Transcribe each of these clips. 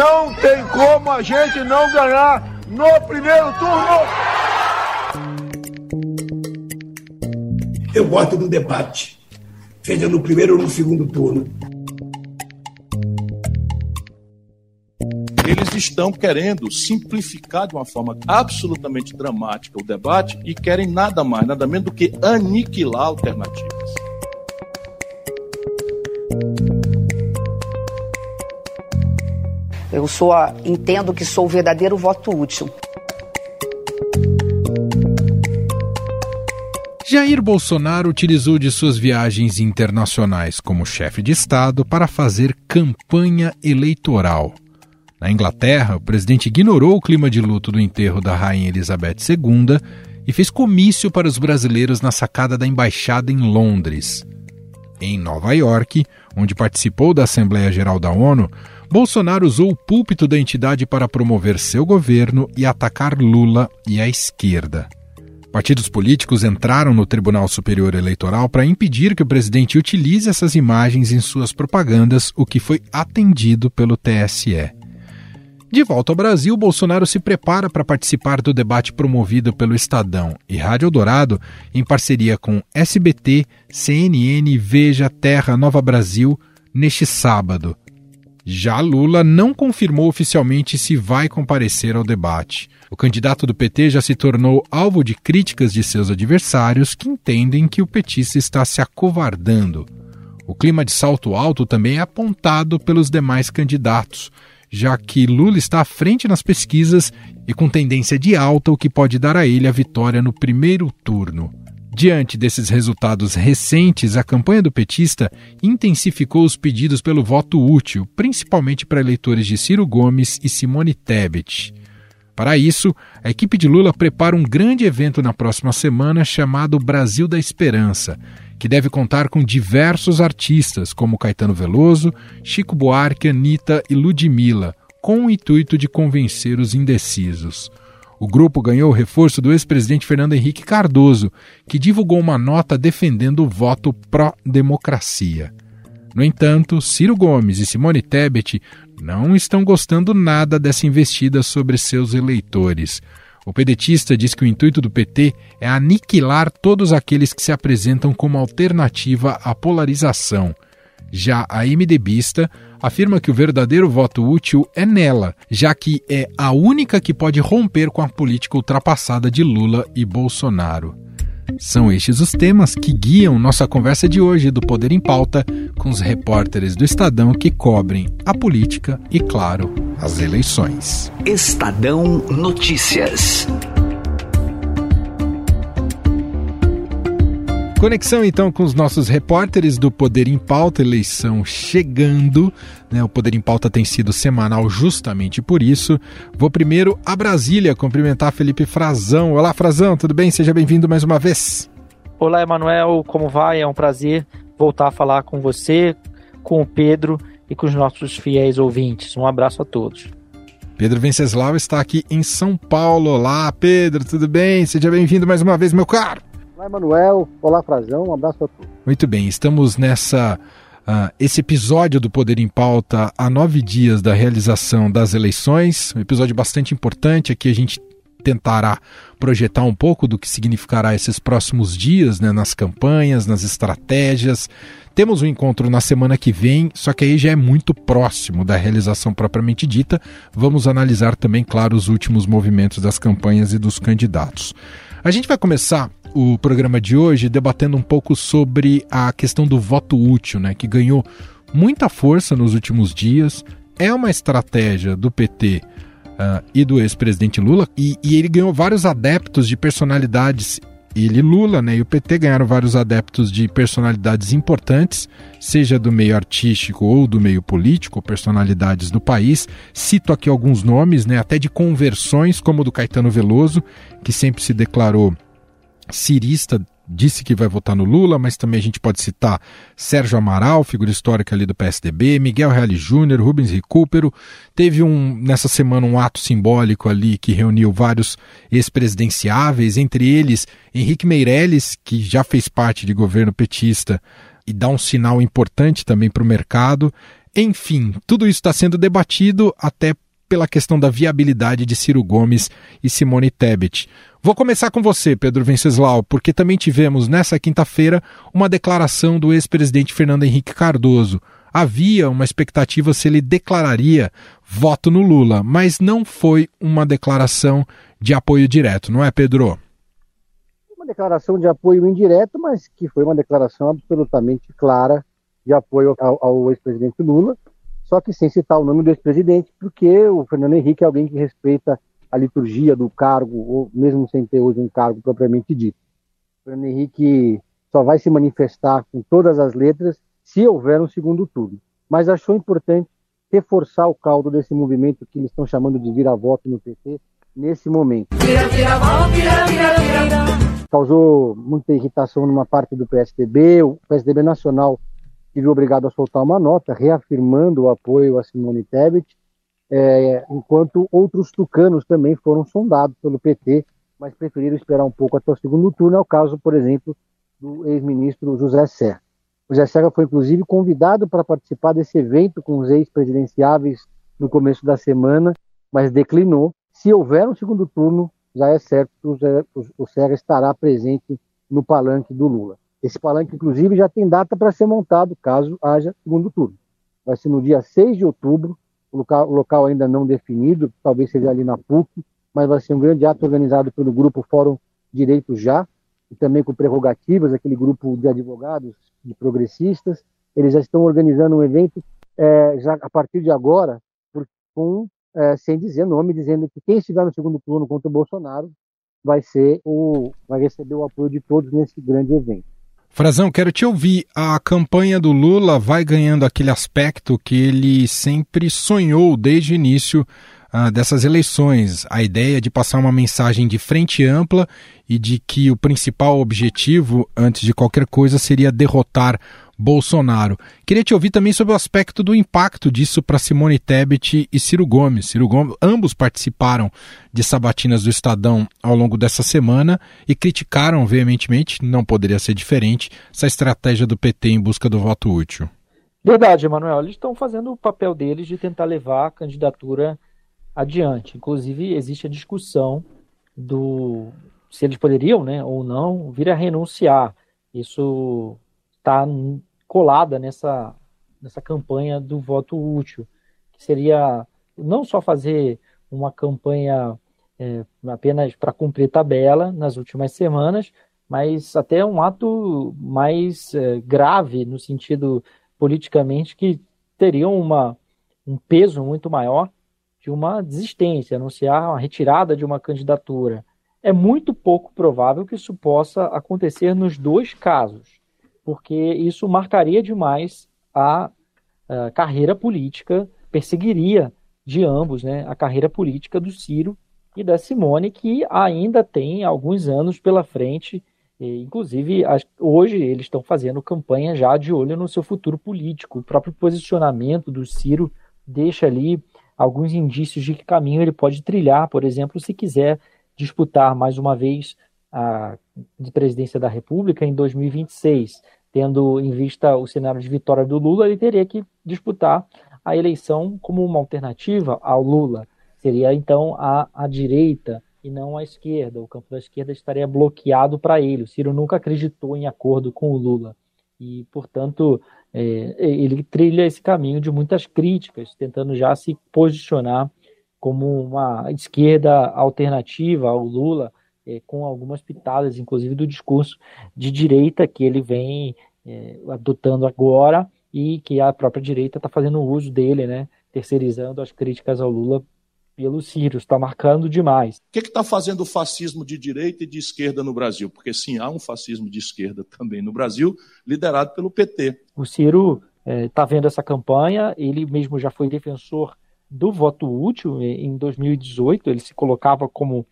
não tem como a gente não ganhar no primeiro turno. Eu gosto do debate, seja no primeiro ou no segundo turno. Eles estão querendo simplificar de uma forma absolutamente dramática o debate e querem nada mais, nada menos do que aniquilar alternativas. Eu sou, a, entendo que sou o verdadeiro voto útil. Jair Bolsonaro utilizou de suas viagens internacionais como chefe de Estado para fazer campanha eleitoral. Na Inglaterra, o presidente ignorou o clima de luto do enterro da Rainha Elizabeth II e fez comício para os brasileiros na sacada da embaixada em Londres. Em Nova York, onde participou da Assembleia Geral da ONU, Bolsonaro usou o púlpito da entidade para promover seu governo e atacar Lula e a esquerda. Partidos políticos entraram no Tribunal Superior Eleitoral para impedir que o presidente utilize essas imagens em suas propagandas, o que foi atendido pelo TSE. De volta ao Brasil, Bolsonaro se prepara para participar do debate promovido pelo Estadão e Rádio Dourado em parceria com SBT, CNN, Veja, Terra, Nova Brasil, neste sábado. Já Lula não confirmou oficialmente se vai comparecer ao debate. O candidato do PT já se tornou alvo de críticas de seus adversários que entendem que o petista está se acovardando. O clima de salto alto também é apontado pelos demais candidatos, já que Lula está à frente nas pesquisas e com tendência de alta, o que pode dar a ele a vitória no primeiro turno. Diante desses resultados recentes, a campanha do petista intensificou os pedidos pelo voto útil, principalmente para eleitores de Ciro Gomes e Simone Tebet. Para isso, a equipe de Lula prepara um grande evento na próxima semana chamado Brasil da Esperança, que deve contar com diversos artistas como Caetano Veloso, Chico Buarque, Anitta e Ludmilla, com o intuito de convencer os indecisos. O grupo ganhou o reforço do ex-presidente Fernando Henrique Cardoso, que divulgou uma nota defendendo o voto pró-democracia. No entanto, Ciro Gomes e Simone Tebet não estão gostando nada dessa investida sobre seus eleitores. O pedetista diz que o intuito do PT é aniquilar todos aqueles que se apresentam como alternativa à polarização. Já a MDBista afirma que o verdadeiro voto útil é nela, já que é a única que pode romper com a política ultrapassada de Lula e Bolsonaro. São estes os temas que guiam nossa conversa de hoje do Poder em Pauta com os repórteres do Estadão que cobrem a política e, claro, as eleições. Estadão Notícias. Conexão então com os nossos repórteres do Poder em Pauta, eleição chegando. Né? O Poder em Pauta tem sido semanal justamente por isso. Vou primeiro a Brasília cumprimentar Felipe Frazão. Olá, Frazão, tudo bem? Seja bem-vindo mais uma vez. Olá, Emanuel, como vai? É um prazer voltar a falar com você, com o Pedro e com os nossos fiéis ouvintes. Um abraço a todos. Pedro Venceslau está aqui em São Paulo. Olá, Pedro, tudo bem? Seja bem-vindo mais uma vez, meu caro. Olá, Emanuel. Olá, Frazão. Um abraço a todos. Muito bem, estamos nessa. Uh, esse episódio do Poder em Pauta a nove dias da realização das eleições, um episódio bastante importante. Aqui a gente tentará projetar um pouco do que significará esses próximos dias né, nas campanhas, nas estratégias. Temos um encontro na semana que vem, só que aí já é muito próximo da realização propriamente dita. Vamos analisar também, claro, os últimos movimentos das campanhas e dos candidatos. A gente vai começar o programa de hoje debatendo um pouco sobre a questão do voto útil, né, que ganhou muita força nos últimos dias. É uma estratégia do PT uh, ah, e do ex-presidente Lula, e, e, ele ganhou vários adeptos de personalidades. Ele, Lula, né, e o PT ganharam vários adeptos de personalidades importantes, seja do meio artístico ou do meio político, personalidades do país. Cito aqui alguns nomes, né, até de conversões, como o do Caetano Veloso, que sempre se declarou cirista disse que vai votar no Lula, mas também a gente pode citar Sérgio Amaral, figura histórica ali do PSDB, Miguel Reale Júnior, Rubens Recupero. Teve um nessa semana um ato simbólico ali que reuniu vários ex-presidenciáveis, entre eles Henrique Meirelles, que já fez parte de governo petista e dá um sinal importante também para o mercado. Enfim, tudo isso está sendo debatido até pela questão da viabilidade de Ciro Gomes e Simone Tebet. Vou começar com você, Pedro Venceslau, porque também tivemos nessa quinta-feira uma declaração do ex-presidente Fernando Henrique Cardoso. Havia uma expectativa se ele declararia voto no Lula, mas não foi uma declaração de apoio direto, não é, Pedro? Uma declaração de apoio indireto, mas que foi uma declaração absolutamente clara de apoio ao, ao ex-presidente Lula, só que sem citar o nome do ex-presidente, porque o Fernando Henrique é alguém que respeita a liturgia do cargo, ou mesmo sem ter hoje um cargo propriamente dito. O Fernando Henrique só vai se manifestar com todas as letras se houver um segundo turno. Mas achou importante reforçar o caldo desse movimento que eles estão chamando de vira-voto no PT nesse momento. Vira, vira, vira, vira. Causou muita irritação numa parte do PSDB, o PSDB nacional viu obrigado a soltar uma nota reafirmando o apoio a Simone Tebet, é, enquanto outros tucanos também foram sondados pelo PT, mas preferiram esperar um pouco até o segundo turno. É o caso, por exemplo, do ex-ministro José Serra. O José Serra foi, inclusive, convidado para participar desse evento com os ex-presidenciáveis no começo da semana, mas declinou. Se houver um segundo turno, já é certo que o Serra estará presente no palanque do Lula. Esse palanque, inclusive, já tem data para ser montado, caso haja segundo turno. Vai ser no dia 6 de outubro, o local, o local ainda não definido, talvez seja ali na PUC, mas vai ser um grande ato organizado pelo grupo Fórum Direito Já, e também com prerrogativas, aquele grupo de advogados, de progressistas. Eles já estão organizando um evento é, já a partir de agora, por, com, é, sem dizer nome, dizendo que quem estiver no segundo turno contra o Bolsonaro vai ser o vai receber o apoio de todos nesse grande evento. Frazão, quero te ouvir. A campanha do Lula vai ganhando aquele aspecto que ele sempre sonhou desde o início uh, dessas eleições. A ideia de passar uma mensagem de frente ampla e de que o principal objetivo, antes de qualquer coisa, seria derrotar Bolsonaro. Queria te ouvir também sobre o aspecto do impacto disso para Simone Tebet e Ciro Gomes. Ciro Gomes, ambos participaram de sabatinas do Estadão ao longo dessa semana e criticaram veementemente, não poderia ser diferente, essa estratégia do PT em busca do voto útil. Verdade, Emanuel. Eles estão fazendo o papel deles de tentar levar a candidatura adiante. Inclusive, existe a discussão do se eles poderiam, né, ou não, vir a renunciar. Isso está colada nessa, nessa campanha do voto útil, que seria não só fazer uma campanha é, apenas para cumprir tabela nas últimas semanas, mas até um ato mais é, grave no sentido politicamente que teriam uma, um peso muito maior de uma desistência, anunciar a retirada de uma candidatura. É muito pouco provável que isso possa acontecer nos dois casos porque isso marcaria demais a, a carreira política, perseguiria de ambos né, a carreira política do Ciro e da Simone, que ainda tem alguns anos pela frente. E, inclusive, hoje eles estão fazendo campanha já de olho no seu futuro político. O próprio posicionamento do Ciro deixa ali alguns indícios de que caminho ele pode trilhar, por exemplo, se quiser disputar mais uma vez a de presidência da República em 2026, tendo em vista o cenário de vitória do Lula, ele teria que disputar a eleição como uma alternativa ao Lula. Seria então a, a direita e não a esquerda. O campo da esquerda estaria bloqueado para ele. O Ciro nunca acreditou em acordo com o Lula. E, portanto, é, ele trilha esse caminho de muitas críticas, tentando já se posicionar como uma esquerda alternativa ao Lula, é, com algumas pitadas, inclusive do discurso de direita que ele vem é, adotando agora e que a própria direita está fazendo uso dele, né, terceirizando as críticas ao Lula pelo Ciro, está marcando demais. O que está fazendo o fascismo de direita e de esquerda no Brasil? Porque sim, há um fascismo de esquerda também no Brasil, liderado pelo PT. O Ciro está é, tá vendo essa campanha, ele mesmo já foi defensor do voto útil em 2018, ele se colocava como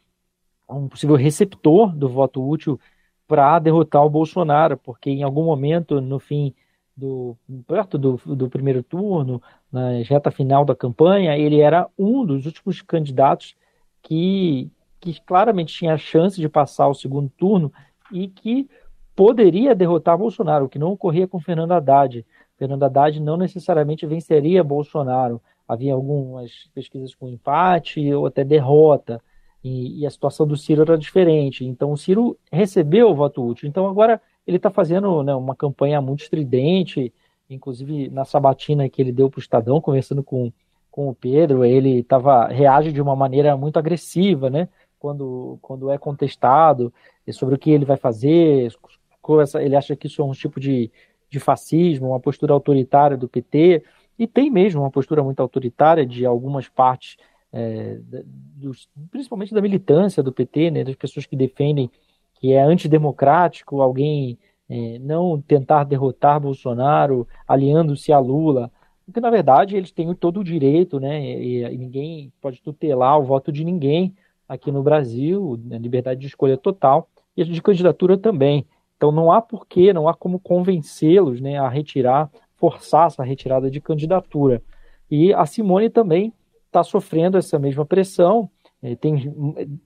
um possível receptor do voto útil para derrotar o Bolsonaro, porque em algum momento, no fim do perto do, do primeiro turno, na reta final da campanha, ele era um dos últimos candidatos que, que claramente tinha a chance de passar o segundo turno e que poderia derrotar Bolsonaro, o que não ocorria com Fernando Haddad Fernando Haddad não necessariamente venceria Bolsonaro. Havia algumas pesquisas com empate ou até derrota, e, e a situação do Ciro era diferente. Então, o Ciro recebeu o voto útil. Então, agora ele está fazendo né, uma campanha muito estridente, inclusive na sabatina que ele deu para o Estadão, conversando com, com o Pedro, ele tava, reage de uma maneira muito agressiva, né? Quando, quando é contestado sobre o que ele vai fazer, ele acha que isso é um tipo de, de fascismo, uma postura autoritária do PT, e tem mesmo uma postura muito autoritária de algumas partes, é, dos, principalmente da militância do PT, né, das pessoas que defendem que é antidemocrático alguém é, não tentar derrotar Bolsonaro aliando-se a Lula, porque na verdade eles têm todo o direito, né, e, e ninguém pode tutelar o voto de ninguém aqui no Brasil, a liberdade de escolha total, e de candidatura também. Então não há porquê, não há como convencê-los né, a retirar, forçar essa retirada de candidatura. E a Simone também está sofrendo essa mesma pressão. É, tem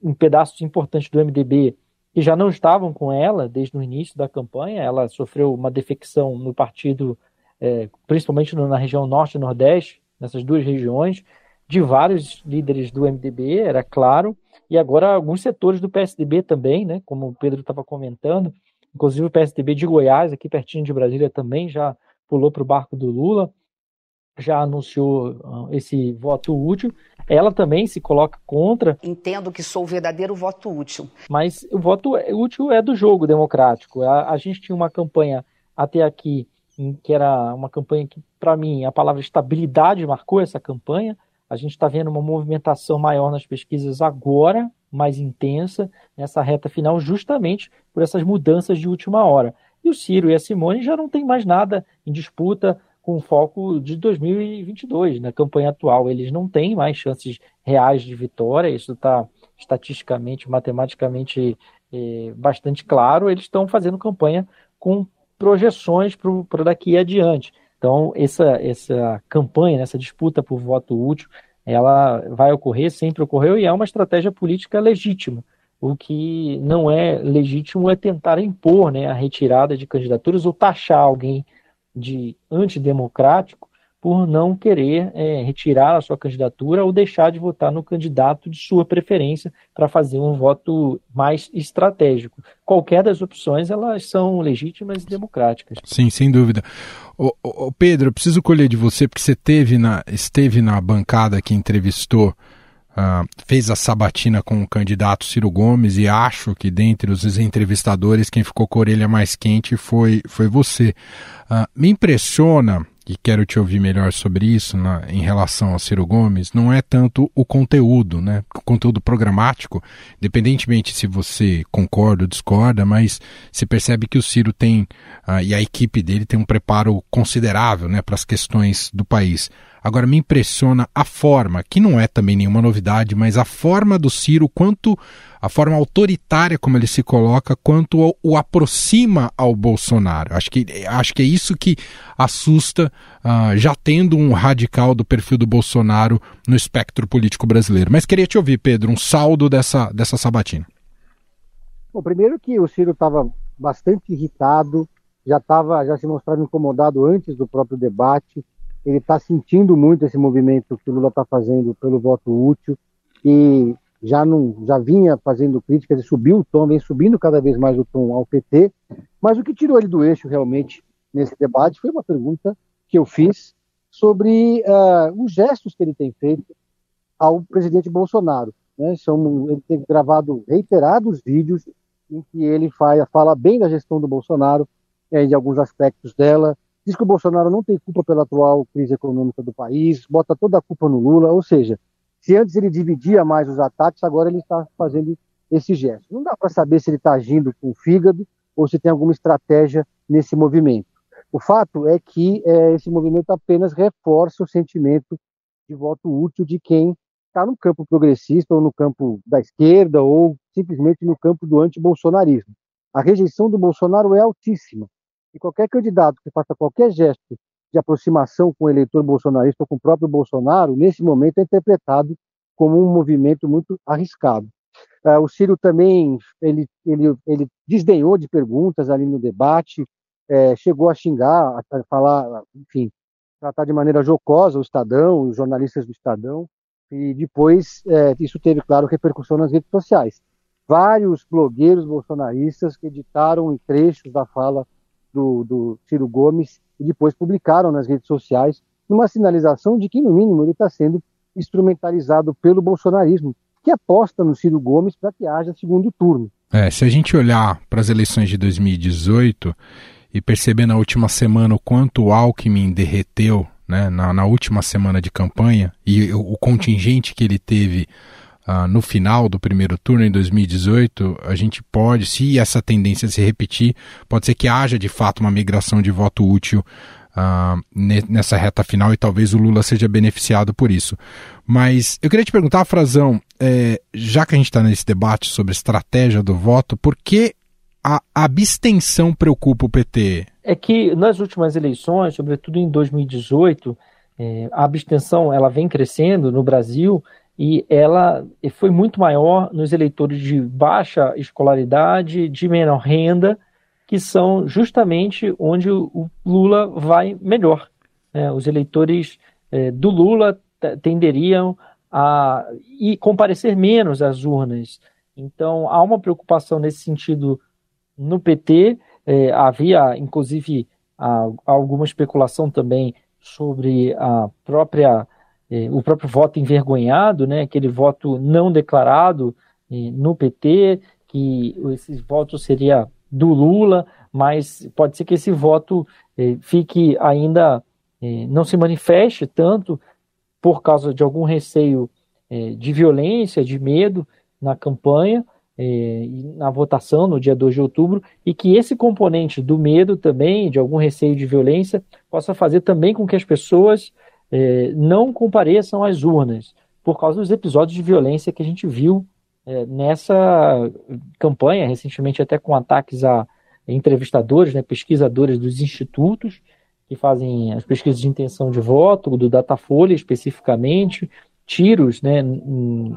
um pedaço importante do MDB que já não estavam com ela desde o início da campanha. Ela sofreu uma defecção no partido, é, principalmente na região norte e nordeste, nessas duas regiões, de vários líderes do MDB, era claro, e agora alguns setores do PSDB também, né, como o Pedro estava comentando, Inclusive o PSDB de Goiás, aqui pertinho de Brasília, também já pulou para o barco do Lula, já anunciou uh, esse voto útil. Ela também se coloca contra. Entendo que sou o verdadeiro voto útil. Mas o voto útil é do jogo democrático. A, a gente tinha uma campanha até aqui, que era uma campanha que, para mim, a palavra estabilidade marcou essa campanha. A gente está vendo uma movimentação maior nas pesquisas agora, mais intensa nessa reta final, justamente por essas mudanças de última hora. E o Ciro e a Simone já não tem mais nada em disputa com foco de 2022, na campanha atual. Eles não têm mais chances reais de vitória, isso está estatisticamente, matematicamente é, bastante claro. Eles estão fazendo campanha com projeções para daqui adiante. Então, essa, essa campanha, essa disputa por voto útil, ela vai ocorrer, sempre ocorreu, e é uma estratégia política legítima. O que não é legítimo é tentar impor né, a retirada de candidaturas ou taxar alguém de antidemocrático por não querer é, retirar a sua candidatura ou deixar de votar no candidato de sua preferência para fazer um voto mais estratégico. Qualquer das opções, elas são legítimas e democráticas. Sim, sem dúvida. Ô, ô, Pedro, eu preciso colher de você, porque você teve na, esteve na bancada que entrevistou, uh, fez a sabatina com o candidato Ciro Gomes, e acho que dentre os entrevistadores, quem ficou com a orelha mais quente foi, foi você. Uh, me impressiona e quero te ouvir melhor sobre isso em relação ao Ciro Gomes, não é tanto o conteúdo, né? O conteúdo programático, independentemente se você concorda ou discorda, mas se percebe que o Ciro tem, uh, e a equipe dele tem um preparo considerável né, para as questões do país. Agora me impressiona a forma, que não é também nenhuma novidade, mas a forma do Ciro, quanto a forma autoritária como ele se coloca, quanto o, aproxima ao Bolsonaro. Acho que, acho que é isso que assusta, uh, já tendo um radical do perfil do Bolsonaro no espectro político brasileiro. Mas queria te ouvir, Pedro, um saldo dessa, dessa sabatina. Bom, primeiro que o Ciro estava bastante irritado, já estava, já se mostrava incomodado antes do próprio debate ele está sentindo muito esse movimento que o Lula está fazendo pelo voto útil e já não já vinha fazendo críticas e subiu o tom, vem subindo cada vez mais o tom ao PT. Mas o que tirou ele do eixo realmente nesse debate foi uma pergunta que eu fiz sobre uh, os gestos que ele tem feito ao presidente Bolsonaro. Né? São, ele tem gravado reiterados vídeos em que ele fala, fala bem da gestão do Bolsonaro, é, de alguns aspectos dela, diz que o Bolsonaro não tem culpa pela atual crise econômica do país, bota toda a culpa no Lula, ou seja, se antes ele dividia mais os ataques, agora ele está fazendo esse gesto. Não dá para saber se ele está agindo com o fígado ou se tem alguma estratégia nesse movimento. O fato é que é, esse movimento apenas reforça o sentimento de voto útil de quem está no campo progressista ou no campo da esquerda ou simplesmente no campo do antibolsonarismo. A rejeição do Bolsonaro é altíssima. E qualquer candidato que faça qualquer gesto de aproximação com o eleitor bolsonarista ou com o próprio Bolsonaro, nesse momento é interpretado como um movimento muito arriscado. Uh, o Ciro também ele, ele, ele desdenhou de perguntas ali no debate, é, chegou a xingar, a falar, enfim, tratar de maneira jocosa o Estadão, os jornalistas do Estadão, e depois é, isso teve, claro, repercussão nas redes sociais. Vários blogueiros bolsonaristas editaram trechos da fala do, do Ciro Gomes e depois publicaram nas redes sociais numa sinalização de que, no mínimo, ele está sendo instrumentalizado pelo bolsonarismo, que aposta no Ciro Gomes para que haja segundo turno. É, se a gente olhar para as eleições de 2018 e perceber na última semana o quanto o Alckmin derreteu né, na, na última semana de campanha e o, o contingente que ele teve uh, no final do primeiro turno em 2018, a gente pode, se essa tendência se repetir, pode ser que haja de fato uma migração de voto útil Uh, nessa reta final e talvez o Lula seja beneficiado por isso. Mas eu queria te perguntar, Frazão, é, já que a gente está nesse debate sobre estratégia do voto, por que a abstenção preocupa o PT? É que nas últimas eleições, sobretudo em 2018, é, a abstenção ela vem crescendo no Brasil e ela foi muito maior nos eleitores de baixa escolaridade, de menor renda, que são justamente onde o Lula vai melhor. É, os eleitores é, do Lula tenderiam a e comparecer menos às urnas. Então há uma preocupação nesse sentido no PT. É, havia, inclusive, a, alguma especulação também sobre a própria o próprio voto envergonhado, né, aquele voto não declarado é, no PT, que esse voto seria do Lula, mas pode ser que esse voto é, fique ainda não se manifeste tanto por causa de algum receio de violência, de medo na campanha, é, na votação no dia 2 de outubro e que esse componente do medo também, de algum receio de violência, possa fazer também com que as pessoas é, não compareçam às urnas, por causa dos episódios de violência que a gente viu é, nessa campanha, recentemente até com ataques a entrevistadores, né, pesquisadores dos institutos que fazem as pesquisas de intenção de voto, do Datafolha especificamente, tiros né, em,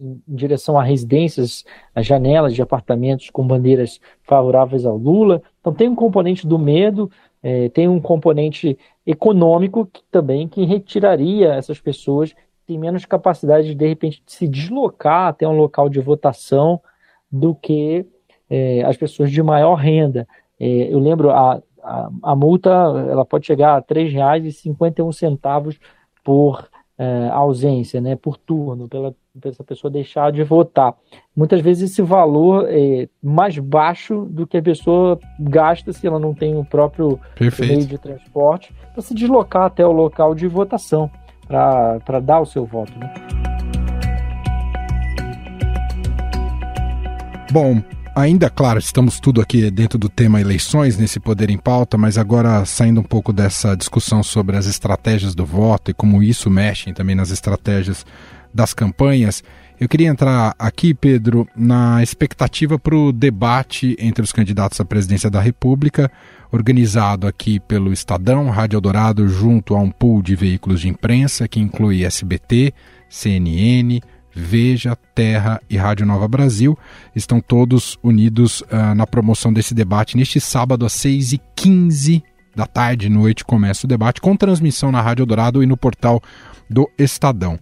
em direção a residências, a janelas de apartamentos com bandeiras favoráveis ao Lula. Então tem um componente do medo, é, tem um componente econômico que, também que retiraria essas pessoas têm menos capacidade de, de repente de se deslocar até um local de votação do que é, as pessoas de maior renda. É, eu lembro a, a, a, multa ela pode chegar a R$ 3,51 por é, ausência, né, por turno, pela essa pessoa deixar de votar. Muitas vezes esse valor é mais baixo do que a pessoa gasta se ela não tem o próprio Perfeito. meio de transporte para se deslocar até o local de votação para dar o seu voto. Né? Bom, ainda, claro, estamos tudo aqui dentro do tema eleições, nesse Poder em Pauta, mas agora saindo um pouco dessa discussão sobre as estratégias do voto e como isso mexe também nas estratégias das campanhas. Eu queria entrar aqui, Pedro, na expectativa para o debate entre os candidatos à presidência da República, organizado aqui pelo Estadão, Rádio Eldorado, junto a um pool de veículos de imprensa que inclui SBT, CNN, Veja, Terra e Rádio Nova Brasil. Estão todos unidos uh, na promoção desse debate neste sábado às 6h15 da tarde e noite começa o debate, com transmissão na Rádio Eldorado e no portal do Estadão.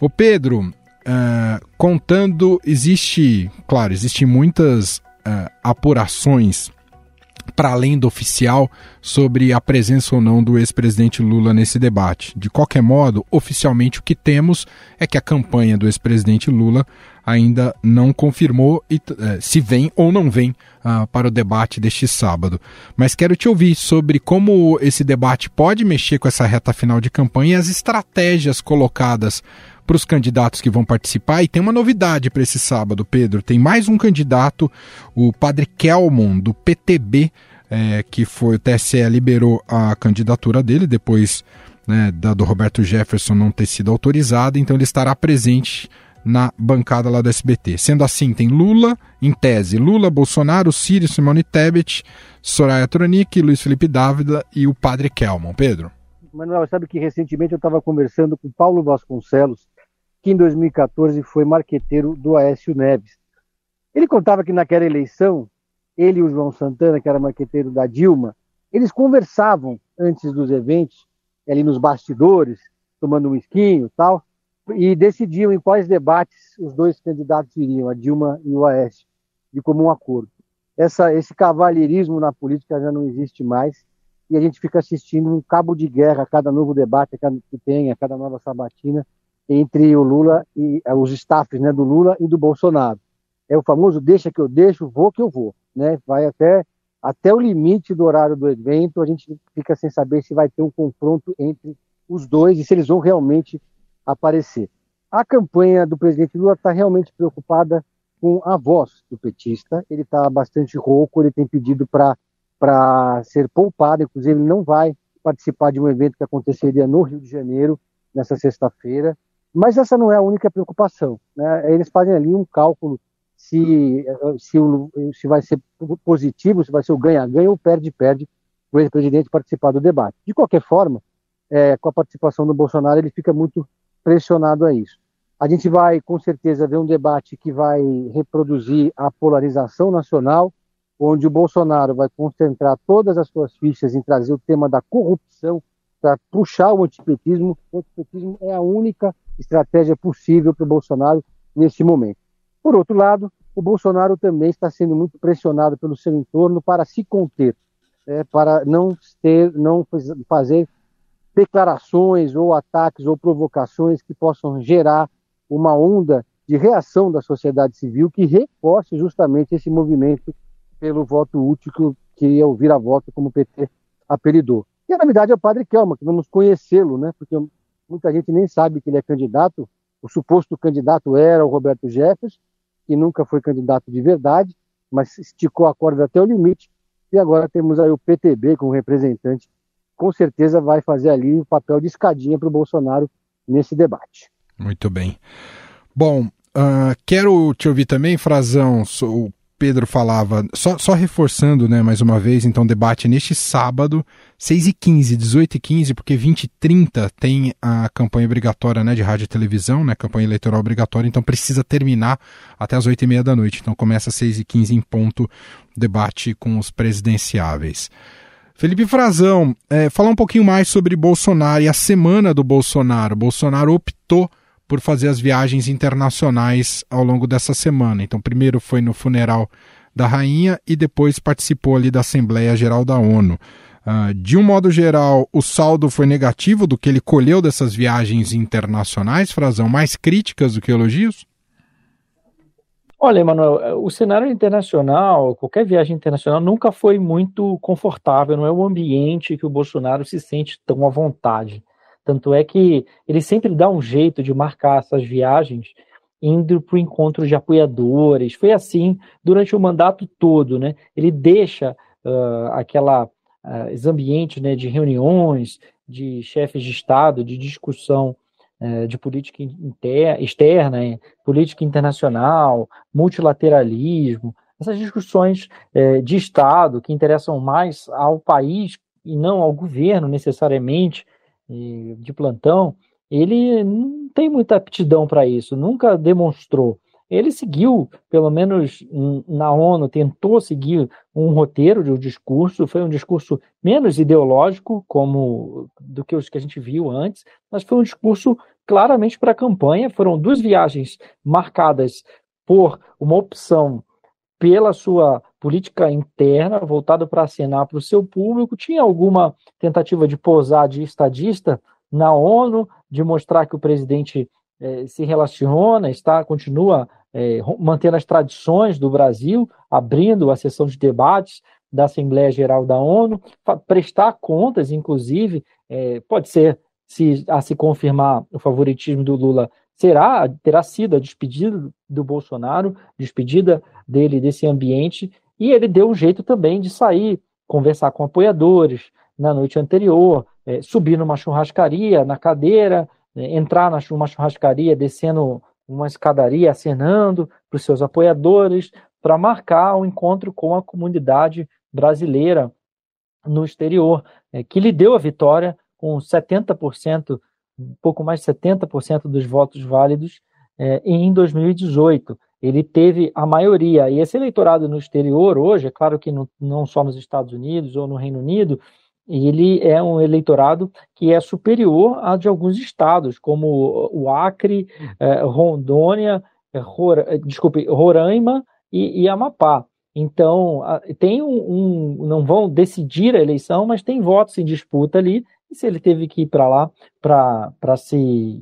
O Pedro, uh, contando, existe, claro, existem muitas uh, apurações para além do oficial sobre a presença ou não do ex-presidente Lula nesse debate. De qualquer modo, oficialmente o que temos é que a campanha do ex-presidente Lula ainda não confirmou eh, se vem ou não vem uh, para o debate deste sábado. Mas quero te ouvir sobre como esse debate pode mexer com essa reta final de campanha e as estratégias colocadas para os candidatos que vão participar. E tem uma novidade para esse sábado, Pedro. Tem mais um candidato, o padre Kelmon, do PTB, é, que foi o TSE liberou a candidatura dele depois né, da do Roberto Jefferson não ter sido autorizada, então ele estará presente na bancada lá do SBT. Sendo assim, tem Lula, em tese, Lula, Bolsonaro, Ciro, Simone Tebet, Soraya Tronic, Luiz Felipe Dávila e o Padre Kelman. Pedro? Manuel, sabe que recentemente eu estava conversando com Paulo Vasconcelos, que em 2014 foi marqueteiro do Aécio Neves. Ele contava que naquela eleição, ele e o João Santana, que era marqueteiro da Dilma, Eles conversavam antes dos eventos, ali nos bastidores, tomando um esquinho e tal, e decidiam em quais debates os dois candidatos iriam, a Dilma e o Aécio, de comum acordo. Essa, esse cavalheirismo na política já não existe mais e a gente fica assistindo um cabo de guerra a cada novo debate que tem, a cada nova sabatina entre o Lula e eh, os staffs né, do Lula e do Bolsonaro. É o famoso deixa que eu deixo, vou que eu vou. Né? Vai até, até o limite do horário do evento, a gente fica sem saber se vai ter um confronto entre os dois e se eles vão realmente aparecer. A campanha do presidente Lula está realmente preocupada com a voz do petista. Ele está bastante rouco, ele tem pedido para para ser poupado. Inclusive, ele não vai participar de um evento que aconteceria no Rio de Janeiro nessa sexta-feira. Mas essa não é a única preocupação. Né? Eles fazem ali um cálculo se, se, se vai ser positivo, se vai ser o ganha-ganha ou perde-perde o ex-presidente participar do debate. De qualquer forma, é, com a participação do Bolsonaro, ele fica muito pressionado a isso. A gente vai, com certeza, ver um debate que vai reproduzir a polarização nacional, onde o Bolsonaro vai concentrar todas as suas fichas em trazer o tema da corrupção para puxar o antipetismo. O antipetismo é a única estratégia possível para o Bolsonaro nesse momento. Por outro lado, o Bolsonaro também está sendo muito pressionado pelo seu entorno para se conter, é, para não ter, não fazer declarações ou ataques ou provocações que possam gerar uma onda de reação da sociedade civil que reforce justamente esse movimento pelo voto útil que, é o vira-voto, como o PT apelidou. E, na verdade, é o padre Kelma, que vamos conhecê-lo, né? porque muita gente nem sabe que ele é candidato. O suposto candidato era o Roberto Jefferson, que nunca foi candidato de verdade, mas esticou a corda até o limite. E agora temos aí o PTB como representante. Com certeza vai fazer ali o papel de escadinha para o Bolsonaro nesse debate. Muito bem. Bom, uh, quero te ouvir também, Frazão, o Pedro falava, só, só reforçando, né, mais uma vez, então, debate neste sábado, 6h15, 18h15, porque 20 h 30 tem a campanha obrigatória, né, de rádio e televisão, né, campanha eleitoral obrigatória, então precisa terminar até as 8h30 da noite, então começa às 6h15 em ponto, debate com os presidenciáveis. Felipe Frazão, é, falar um pouquinho mais sobre Bolsonaro e a semana do Bolsonaro. Bolsonaro optou por fazer as viagens internacionais ao longo dessa semana. Então, primeiro foi no funeral da rainha e depois participou ali da Assembleia Geral da ONU. Uh, de um modo geral, o saldo foi negativo do que ele colheu dessas viagens internacionais, Frazão, mais críticas do que elogios? Olha, Emanuel, o cenário internacional, qualquer viagem internacional nunca foi muito confortável, não é um ambiente que o Bolsonaro se sente tão à vontade. Tanto é que ele sempre dá um jeito de marcar essas viagens indo para o encontro de apoiadores. Foi assim durante o mandato todo, né? Ele deixa uh, aquela uh, os ambientes né, de reuniões de chefes de Estado, de discussão uh, de política inter, externa, eh, política internacional, multilateralismo, essas discussões eh, de Estado que interessam mais ao país e não ao governo necessariamente, de plantão, ele não tem muita aptidão para isso, nunca demonstrou. Ele seguiu, pelo menos na ONU, tentou seguir um roteiro de um discurso, foi um discurso menos ideológico como do que os que a gente viu antes, mas foi um discurso claramente para a campanha. Foram duas viagens marcadas por uma opção pela sua política interna, voltada para acenar para o seu público. Tinha alguma tentativa de posar de estadista na ONU, de mostrar que o presidente eh, se relaciona, está, continua eh, mantendo as tradições do Brasil, abrindo a sessão de debates da Assembleia Geral da ONU, prestar contas, inclusive, eh, pode ser, se a se confirmar o favoritismo do Lula, será, terá sido a despedida do Bolsonaro, despedida dele desse ambiente, e ele deu um jeito também de sair, conversar com apoiadores na noite anterior, é, subir numa churrascaria, na cadeira, é, entrar numa churrascaria, descendo uma escadaria, acenando para os seus apoiadores, para marcar um encontro com a comunidade brasileira no exterior, é, que lhe deu a vitória com 70% um pouco mais de 70% dos votos válidos é, em 2018. Ele teve a maioria. E esse eleitorado no exterior hoje, é claro que não, não só nos Estados Unidos ou no Reino Unido, ele é um eleitorado que é superior a de alguns estados, como o Acre, eh, Rondônia, eh, Rora, desculpe, Roraima e, e Amapá. Então, tem um, um, não vão decidir a eleição, mas tem votos em disputa ali, e se ele teve que ir para lá para se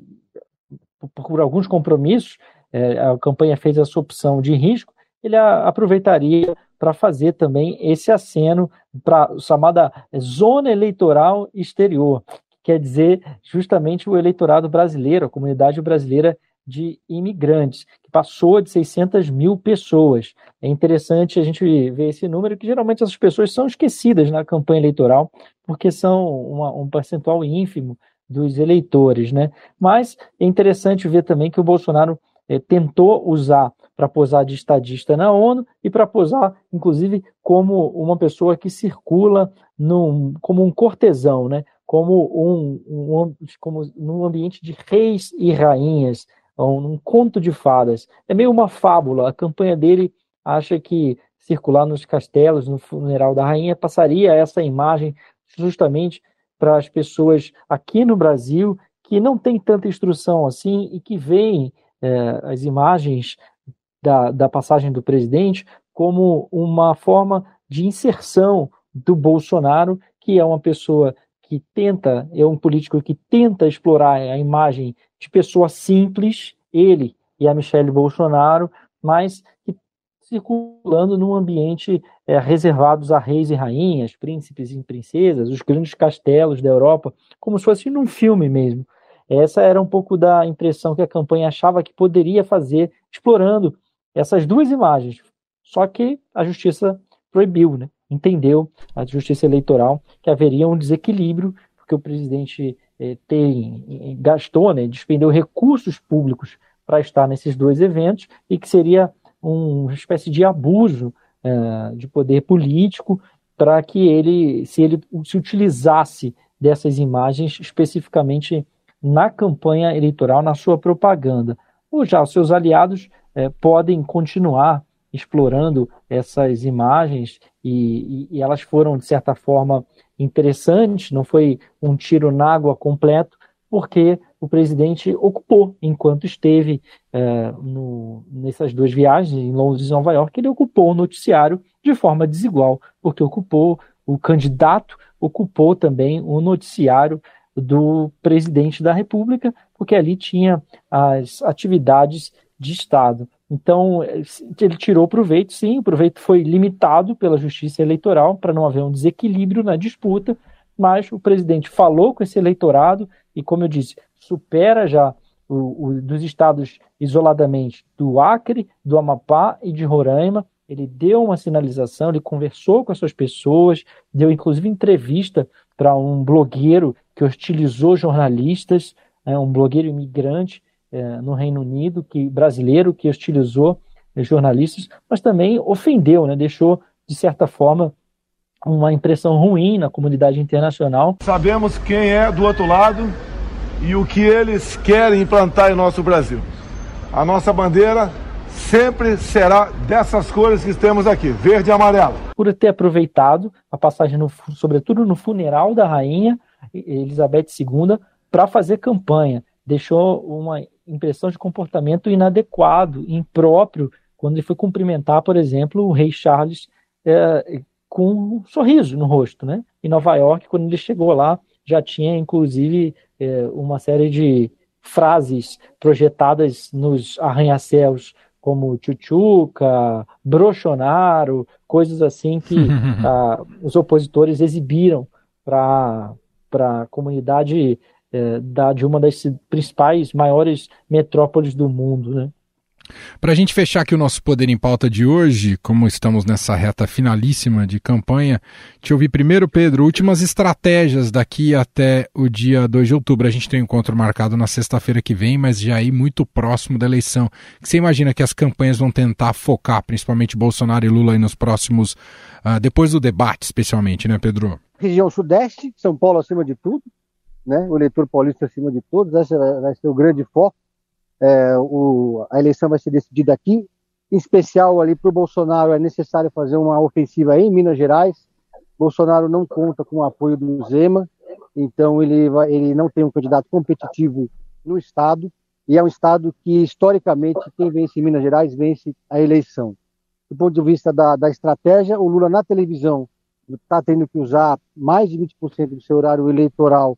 por alguns compromissos, é, a campanha fez essa opção de risco, ele a, aproveitaria para fazer também esse aceno para chamada zona eleitoral exterior, que quer dizer justamente o eleitorado brasileiro, a comunidade brasileira de imigrantes, que passou de 600 mil pessoas. É interessante a gente ver esse número, que geralmente essas pessoas são esquecidas na campanha eleitoral, porque são uma, um percentual ínfimo dos eleitores, né? Mas é interessante ver também que o Bolsonaro é, tentou usar para posar de estadista na ONU e para posar, inclusive, como uma pessoa que circula num, como um cortesão, né? Como um, um como num ambiente de reis e rainhas, um, um conto de fadas. É meio uma fábula. A campanha dele acha que circular nos castelos, no funeral da rainha, passaria essa imagem justamente para as pessoas aqui no Brasil que não tem tanta instrução assim e que veem é, as imagens da, da passagem do presidente como uma forma de inserção do Bolsonaro, que é uma pessoa que tenta, é um político que tenta explorar a imagem de pessoa simples, ele e a Michelle Bolsonaro, mas que circulando num ambiente é, reservados a reis e rainhas, príncipes e princesas, os grandes castelos da Europa, como se fosse num filme mesmo. Essa era um pouco da impressão que a campanha achava que poderia fazer, explorando essas duas imagens. Só que a justiça proibiu, né? entendeu, a justiça eleitoral, que haveria um desequilíbrio, porque o presidente eh, tem, gastou, né, despendeu recursos públicos para estar nesses dois eventos e que seria uma espécie de abuso eh, de poder político para que ele, se ele se utilizasse dessas imagens especificamente na campanha eleitoral, na sua propaganda. Ou já os seus aliados eh, podem continuar explorando essas imagens e, e, e, elas foram, de certa forma, interessantes, não foi um tiro na água completo, porque o presidente ocupou, enquanto esteve eh, no, nessas duas viagens, em Londres e Nova York, ele ocupou o noticiário de forma desigual, porque ocupou o candidato, ocupou também o noticiário do presidente da República, porque ali tinha as atividades de Estado. Então, ele tirou proveito, sim, o proveito foi limitado pela justiça eleitoral para não haver um desequilíbrio na disputa, mas o presidente falou com esse eleitorado e, como eu disse, supera já o, o, dos estados isoladamente do Acre, do Amapá e de Roraima. Ele deu uma sinalização, ele conversou com essas pessoas, deu inclusive entrevista para um blogueiro que hostilizou jornalistas, é, um blogueiro imigrante é, no Reino Unido, que brasileiro que hostilizou é, jornalistas, mas também ofendeu, né, deixou de certa forma uma impressão ruim na comunidade internacional. Sabemos quem é do outro lado e o que eles querem implantar em nosso Brasil. A nossa bandeira sempre será dessas cores que temos aqui, verde e amarelo. Por ter aproveitado a passagem, no, sobretudo no funeral da rainha, Elizabeth II para fazer campanha. Deixou uma impressão de comportamento inadequado, impróprio, quando ele foi cumprimentar, por exemplo, o rei Charles é, com um sorriso no rosto. Né? Em Nova York, quando ele chegou lá, já tinha inclusive é, uma série de frases projetadas nos arranha-céus, como Chuchuca, Brochonaro, coisas assim que ah, os opositores exibiram para para a comunidade é, da, de uma das principais, maiores metrópoles do mundo. Né? Para a gente fechar aqui o nosso Poder em Pauta de hoje, como estamos nessa reta finalíssima de campanha, te ouvir primeiro, Pedro, últimas estratégias daqui até o dia 2 de outubro. A gente tem um encontro marcado na sexta-feira que vem, mas já aí muito próximo da eleição. Você imagina que as campanhas vão tentar focar, principalmente Bolsonaro e Lula, aí nos próximos, uh, depois do debate, especialmente, né, Pedro? região sudeste, São Paulo acima de tudo, né? o eleitor paulista acima de todos, esse vai ser o grande foco. É, o, a eleição vai ser decidida aqui, Em especial ali para o Bolsonaro é necessário fazer uma ofensiva em Minas Gerais. Bolsonaro não conta com o apoio do Zema, então ele, vai, ele não tem um candidato competitivo no estado e é um estado que historicamente quem vence em Minas Gerais vence a eleição. Do ponto de vista da, da estratégia, o Lula na televisão está tendo que usar mais de 20% do seu horário eleitoral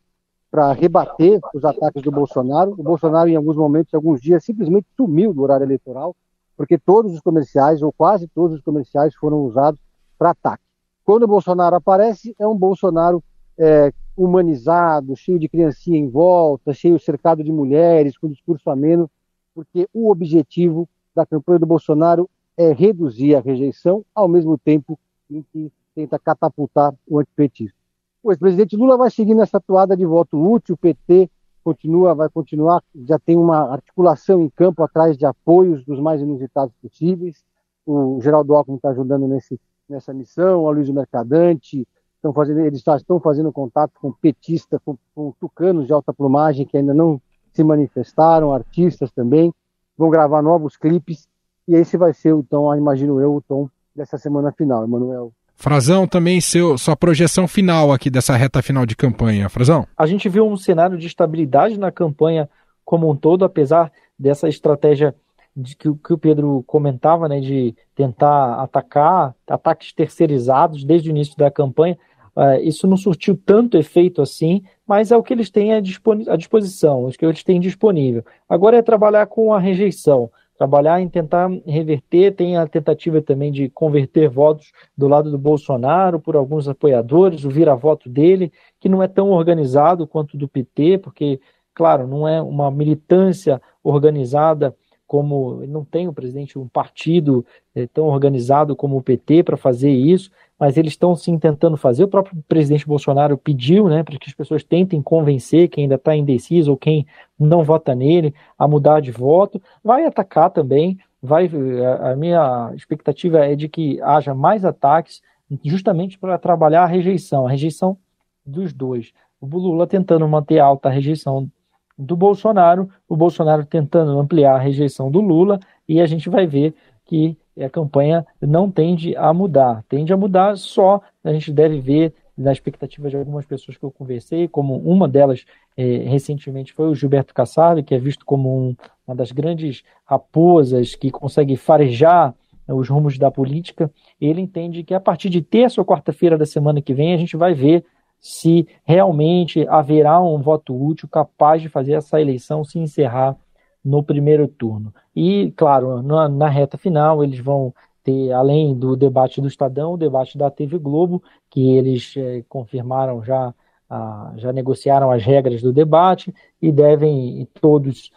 para rebater os ataques do Bolsonaro. O Bolsonaro, em alguns momentos, em alguns dias, simplesmente sumiu do horário eleitoral, porque todos os comerciais, ou quase todos os comerciais, foram usados para ataque. Quando o Bolsonaro aparece, é um Bolsonaro é, humanizado, cheio de criancinha em volta, cheio cercado de mulheres, com discurso ameno, porque o objetivo da campanha do Bolsonaro é reduzir a rejeição, ao mesmo tempo em que tenta catapultar o antipetismo. O ex-presidente Lula vai seguir nessa toada de voto útil, o PT continua, vai continuar, já tem uma articulação em campo atrás de apoios dos mais inusitados possíveis. O Geraldo Alckmin está ajudando nesse, nessa missão, a Luiz Mercadante, estão fazendo, eles estão fazendo contato com petistas, com, com tucanos de alta plumagem que ainda não se manifestaram, artistas também, vão gravar novos clipes, e esse vai ser, então, imagino eu, o tom dessa semana final, Emanuel. Frazão, também seu, sua projeção final aqui dessa reta final de campanha, Frazão. A gente viu um cenário de estabilidade na campanha como um todo, apesar dessa estratégia de que, que o Pedro comentava, né, de tentar atacar ataques terceirizados desde o início da campanha. Uh, isso não surtiu tanto efeito assim, mas é o que eles têm à, disposição, o que eles têm disponível. Agora é trabalhar com a rejeição trabalhar em tentar reverter. Tem a tentativa também de converter votos do lado do Bolsonaro por alguns apoiadores, o vira-voto dele, que não é tão organizado quanto do PT, porque, claro, não é uma militância organizada como não tem o presidente um partido é, tão organizado como o PT para fazer isso, mas eles estão sim tentando fazer. O próprio presidente Bolsonaro pediu né, para que as pessoas tentem convencer quem ainda está indeciso ou quem não vota nele a mudar de voto. Vai atacar também. Vai, a minha expectativa é de que haja mais ataques, justamente para trabalhar a rejeição, a rejeição dos dois. O Lula tentando manter alta a rejeição do Bolsonaro, o Bolsonaro tentando ampliar a rejeição do Lula, e a gente vai ver que a campanha não tende a mudar. Tende a mudar só, a gente deve ver na expectativa de algumas pessoas que eu conversei, como uma delas é, recentemente foi o Gilberto Kassab, que é visto como um, uma das grandes raposas que consegue farejar né, os rumos da política. Ele entende que a partir de terça ou quarta-feira da semana que vem a gente vai ver se realmente haverá um voto útil capaz de fazer essa eleição se encerrar no primeiro turno. E, claro, na, na, reta final, eles vão ter, além do debate do Estadão, o debate da TV Globo, que eles é, confirmaram já, ah, já negociaram as regras do debate e devem todos,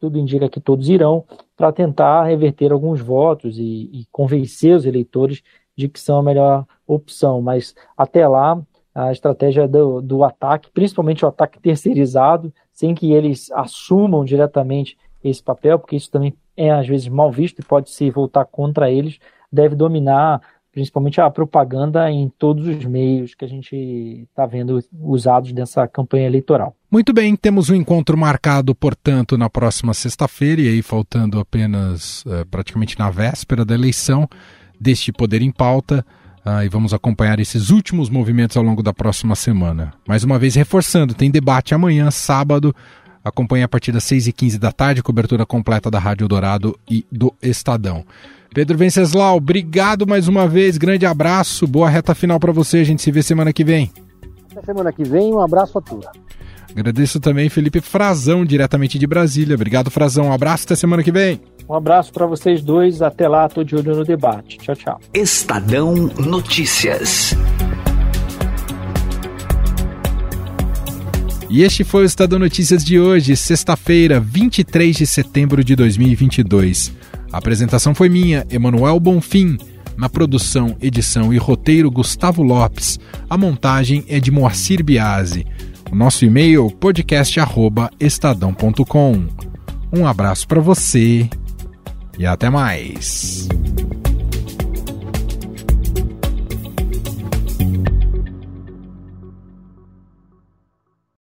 tudo indica que todos irão, para tentar reverter alguns votos e, e convencer os eleitores de que são a melhor opção. Mas até lá, a estratégia do, do ataque, principalmente o ataque terceirizado, sem que eles assumam diretamente esse papel, porque isso também é às vezes mal visto e pode se voltar contra eles, deve dominar principalmente a propaganda em todos os meios que a gente está vendo usados nessa campanha eleitoral. Muito bem, temos um encontro marcado, portanto, na próxima sexta-feira, e aí faltando apenas uh, praticamente na véspera da eleição deste Poder em Pauta. Uh, e vamos acompanhar esses últimos movimentos ao longo da próxima semana. Mais uma vez, reforçando, tem debate amanhã, sábado. Acompanhe a partir das 6h15 da tarde, cobertura completa da Rádio Dourado e do Estadão. Pedro Venceslau, obrigado mais uma vez, grande abraço, boa reta final para você, a gente se vê semana que vem. Até semana que vem, um abraço a todos. Agradeço também Felipe Frazão, diretamente de Brasília. Obrigado, Frazão. Um abraço, até semana que vem. Um abraço para vocês dois. Até lá, tô de olho no debate. Tchau, tchau. Estadão Notícias. E este foi o Estadão Notícias de hoje, sexta-feira, 23 de setembro de 2022. A apresentação foi minha, Emanuel Bonfim. Na produção, edição e roteiro, Gustavo Lopes. A montagem é de Moacir Biasi. O nosso e-mail podcast@estadão.com. Um abraço para você e até mais.